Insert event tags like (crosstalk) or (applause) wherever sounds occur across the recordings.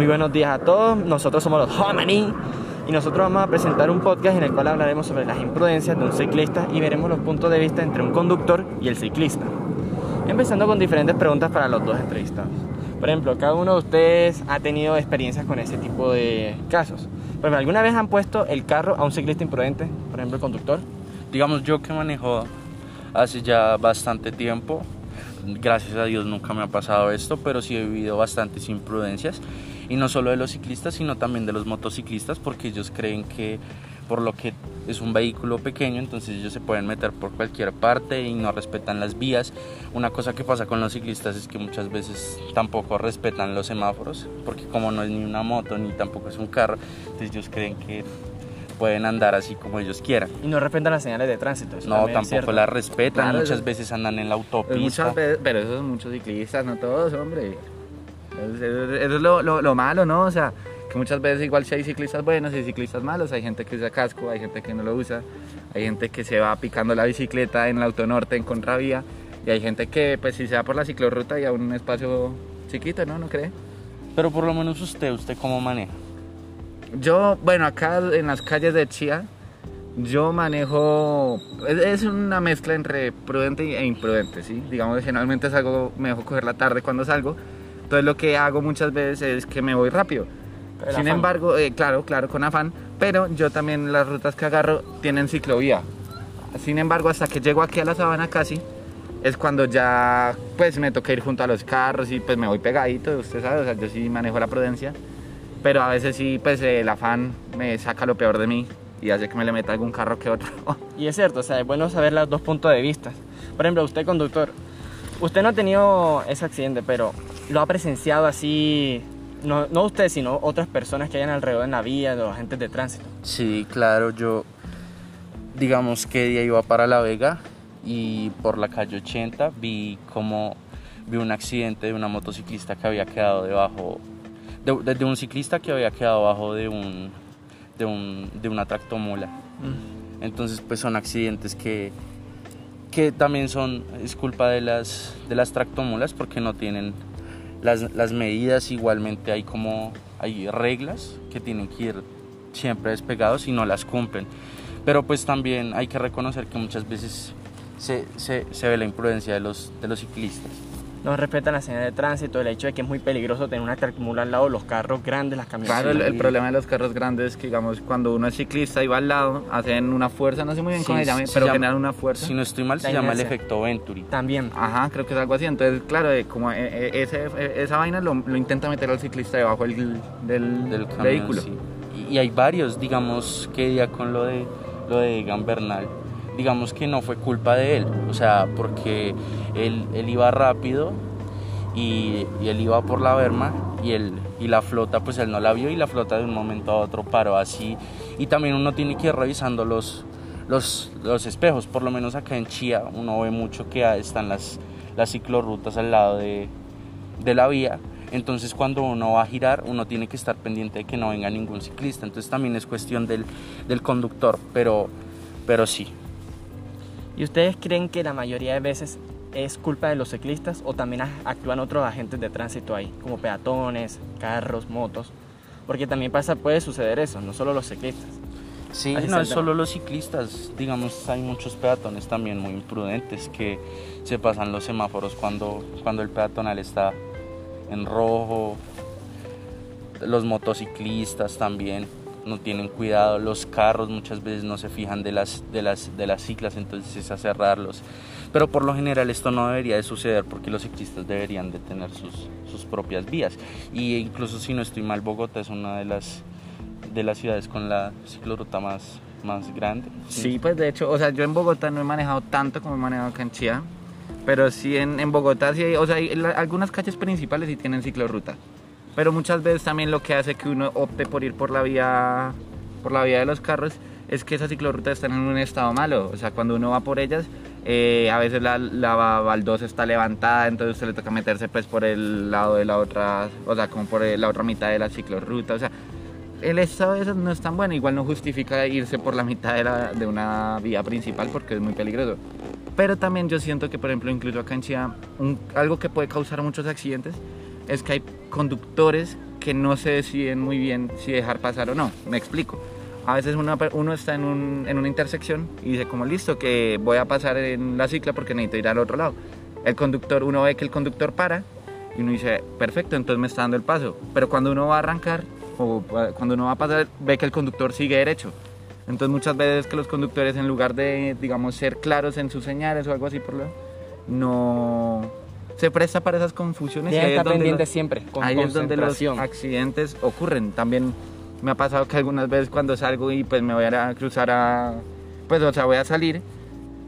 Muy buenos días a todos, nosotros somos los Homani y nosotros vamos a presentar un podcast en el cual hablaremos sobre las imprudencias de un ciclista y veremos los puntos de vista entre un conductor y el ciclista. Empezando con diferentes preguntas para los dos entrevistados. Por ejemplo, cada uno de ustedes ha tenido experiencias con ese tipo de casos. Por ejemplo, ¿alguna vez han puesto el carro a un ciclista imprudente? Por ejemplo, el conductor. Digamos, yo que manejo hace ya bastante tiempo, gracias a Dios nunca me ha pasado esto, pero sí he vivido bastantes imprudencias. Y no solo de los ciclistas, sino también de los motociclistas, porque ellos creen que por lo que es un vehículo pequeño, entonces ellos se pueden meter por cualquier parte y no respetan las vías. Una cosa que pasa con los ciclistas es que muchas veces tampoco respetan los semáforos, porque como no es ni una moto ni tampoco es un carro, entonces ellos creen que pueden andar así como ellos quieran. Y no respetan las señales de tránsito. no, tampoco las respetan, muchas veces andan en la autopista. pero eso son muchos ciclistas, no todos, hombre. Eso, es lo, lo malo, ¿no? O sea, que muchas veces igual si hay ciclistas buenos y ciclistas malos, hay gente que usa casco, hay gente que no lo usa, hay gente que se va picando la bicicleta en la autonorte en contravía y hay gente que pues si se va por la ciclorruta y a un espacio chiquito, ¿no? ¿No cree? Pero por lo menos usted, ¿usted cómo maneja? Yo, bueno, acá en las calles de Chía, yo manejo, es una mezcla entre prudente e imprudente, ¿sí? Digamos, generalmente salgo, me dejo coger la tarde cuando salgo, entonces lo que hago muchas veces es que me voy rápido sin embargo, eh, claro, claro, con afán, pero yo también las rutas que agarro tienen ciclovía. Sin embargo, hasta que llego aquí a la sabana casi, es cuando ya pues me toca ir junto a los carros y pues me voy pegadito, usted sabe, o sea, yo sí manejo la prudencia, pero a veces sí pues el afán me saca lo peor de mí y hace que me le meta algún carro que otro. (laughs) y es cierto, o sea, es bueno saber los dos puntos de vista. Por ejemplo, usted conductor, usted no ha tenido ese accidente, pero lo ha presenciado así no, no usted, sino otras personas que hayan alrededor en la vía, los agentes de tránsito. Sí, claro, yo, digamos que día iba para La Vega y por la calle 80 vi como vi un accidente de una motociclista que había quedado debajo, de, un ciclista que había quedado abajo de un, de, un, de una tractomula. Mm. Entonces, pues son accidentes que, que también son, es culpa de las, de las tractomulas porque no tienen las, las medidas igualmente hay como hay reglas que tienen que ir siempre despegados y no las cumplen. Pero pues también hay que reconocer que muchas veces se, se, se ve la imprudencia de los, de los ciclistas no respetan la señal de tránsito, el hecho de que es muy peligroso tener una tractomula al lado, los carros grandes, las camionetas. Claro, el, problema de los carros grandes es que, digamos, cuando uno es ciclista y va al lado, hacen una fuerza, no sé muy bien cómo se llama, pero generan una fuerza. Si no estoy mal, se llama el efecto Venturi. También. Ajá, creo que es algo así. Entonces, claro, eh, como eh, eh, ese, esa vaina lo, intenta meter al ciclista debajo del, del, vehículo. Y, hay varios, digamos, que ya con lo de, lo de Gambernal digamos que no fue culpa de él, o sea, porque él, él iba rápido y, él iba por la berma y, él, y la flota pues él no la vio y la flota de un momento a otro paró así. Y también uno tiene que ir revisando los, los, los espejos, por lo menos acá en Chía uno ve mucho que están las, las ciclorrutas al lado de, de la vía. Entonces cuando uno va a girar uno tiene que estar pendiente de que no venga ningún ciclista. Entonces también es cuestión del, del conductor pero, pero sí ¿Y ustedes creen que la mayoría de veces es culpa de los ciclistas o también actúan otros agentes de tránsito ahí, como peatones, carros, motos, porque también pasa, puede suceder eso, no solo los ciclistas. Sí, no es solo los ciclistas, digamos, hay muchos peatones también muy imprudentes que se pasan los semáforos cuando, cuando el peatonal está en rojo, los motociclistas también no tienen cuidado, los carros muchas veces no se fijan de las, de las, de las ciclas, entonces es a cerrarlos. Pero por lo general esto no debería de suceder porque los ciclistas deberían de tener sus, sus propias vías. Y incluso si no estoy mal, Bogotá es una de las, de las ciudades con la cicloruta más, más grande. Sí. pues de hecho, o sea, yo en Bogotá no he manejado tanto como he manejado acá en Chía, pero sí en, en Bogotá sí hay, o sea, hay, algunas calles principales sí tienen ciclorruta pero muchas veces también lo que hace que uno opte por ir por la vía por la vía de los carros es que esas ciclorrutas están en un estado malo, o sea, cuando uno va por ellas, eh, a veces la, la, baldosa está levantada, entonces usted le toca meterse pues por el lado de la otra, o sea, como por la otra mitad de la ciclorruta, o sea, el estado de esas no es tan bueno, igual no justifica irse por la mitad de, la, de una vía principal porque es muy peligroso. Pero también yo siento que, por ejemplo, incluso acá en Chía, algo que puede causar muchos accidentes es que hay conductores que no se deciden muy bien si dejar pasar o no. Me explico. A veces per- uno está en, un- en una intersección y dice como listo que voy a pasar en la cicla porque necesito ir al otro lado. El conductor, uno ve que el conductor para y uno dice, perfecto, entonces me está dando el paso. Pero cuando uno va a arrancar o eh, cuando uno va a pasar, ve que el conductor sigue derecho. Entonces muchas veces que los conductores en lugar de, digamos, ser claros en sus señales o algo así por lo no se presta para esas confusiones. ahí es estar donde pendientes los- siempre, con ahí es donde los accidentes ocurren. También me ha pasado que algunas veces cuando salgo y pues me voy a cruzar a, pues o sea, voy a salir,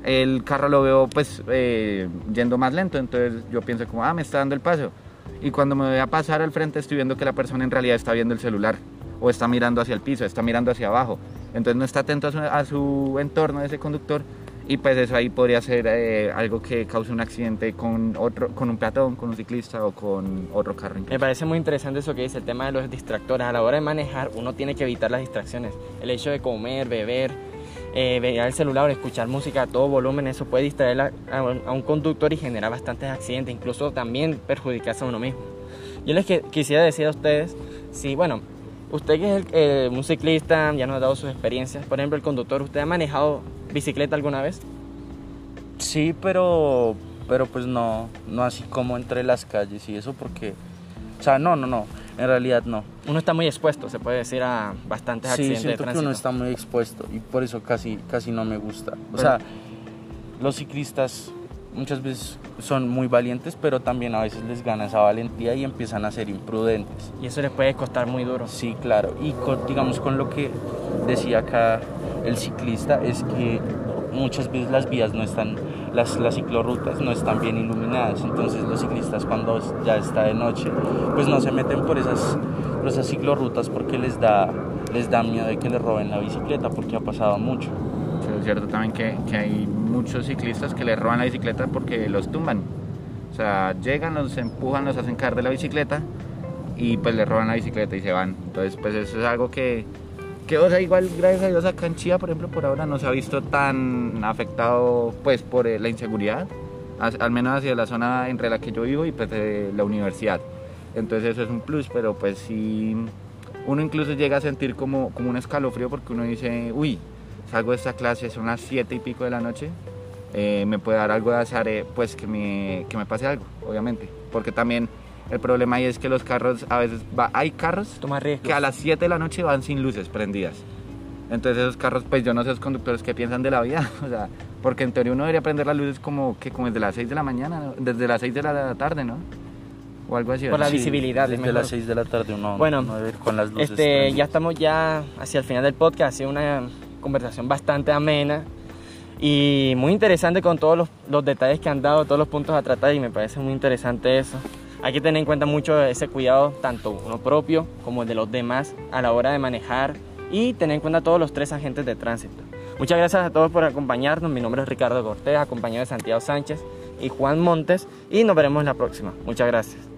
el carro lo veo pues eh, yendo más lento, entonces yo pienso como, ah, me está dando el paso. Y cuando me voy a pasar al frente estoy viendo que la persona en realidad está viendo el celular o está mirando hacia el piso, está mirando hacia abajo. Entonces no está atento a su, a su entorno de ese conductor y pues eso ahí podría ser eh, algo que cause un accidente con, otro, con un peatón, con un ciclista o con otro carro. incluso. Me parece muy interesante eso que dice, el tema de los distractores. A la hora de manejar, uno tiene que evitar las distracciones. El hecho de comer, beber, eh, ver el celular, escuchar música a todo volumen, eso puede distraer a, a a un conductor y generar bastantes accidentes, incluso también perjudicarse a uno mismo. Yo les que- quisiera decir a ustedes, si, bueno, usted que es el- eh, un ciclista, ya nos ha dado sus experiencias, por ejemplo, el conductor, ¿usted ha manejado bicicleta alguna vez? Sí, pero, pero pues no, no así como entre las calles y eso porque, o sea, no, no, no, en realidad no. Uno está muy expuesto, se puede decir, a bastantes Sí, accidentes de siento que tránsito. uno está muy expuesto y por eso casi, casi no me gusta. O sea, los ciclistas muchas veces son muy valientes, pero también a veces les gana esa valentía y empiezan a ser imprudentes. Y eso les puede costar muy duro. Sí, claro. Y con- digamos con lo que decía acá el ciclista es que muchas veces las vías no están, las, las ciclorrutas no están bien iluminadas. Entonces los ciclistas cuando ya está de noche, pues no se meten por esas, por esas ciclorrutas porque les da, les da miedo de que les roben la bicicleta porque ha pasado mucho. Sí, es cierto también que, que hay muchos ciclistas que le roban la bicicleta porque los tumban. O sea, llegan, los empujan, los hacen caer de la bicicleta y pues le roban la bicicleta y se van. Entonces, pues eso es algo que, que o sea, igual gracias a Dios acá en Chía, por ejemplo, por ahora no se ha visto tan afectado pues por eh, la inseguridad, al menos hacia la zona entre la que yo vivo y pues de la universidad. Entonces eso es un plus, pero pues sí, uno incluso llega a sentir como, como un escalofrío porque uno dice, uy, salgo de esta clase, son las 7 y pico de la noche, eh, me puede dar algo de azar, eh, pues que me, que me pase algo, obviamente. Porque también el problema ahí es que los carros, a veces, va, hay carros Toma que a las 7 de la noche van sin luces prendidas. Entonces esos carros, pues yo no sé los conductores que piensan de la vida, (laughs) o sea, porque en teoría uno debería prender las luces como que como desde las 6 de la mañana, ¿no? desde las 6 de la tarde, ¿no? O algo así. Por la. Sí, visibilidad, es Desde mejor. las 6 de la tarde uno Bueno, no debe ir con las luces. Este, prendidas. ya estamos ya hacia el final del podcast, ha sido una conversación bastante amena y muy interesante con todos los, los detalles que han dado, todos los puntos a tratar y me parece muy interesante eso. Hay que tener en cuenta mucho ese cuidado, tanto uno propio como el de los demás a la hora de manejar y tener en cuenta todos los tres agentes de tránsito. Muchas gracias a todos por acompañarnos. Mi nombre es Ricardo Cortés, acompañado de Santiago Sánchez y Juan Montes y nos veremos en la próxima. Muchas gracias.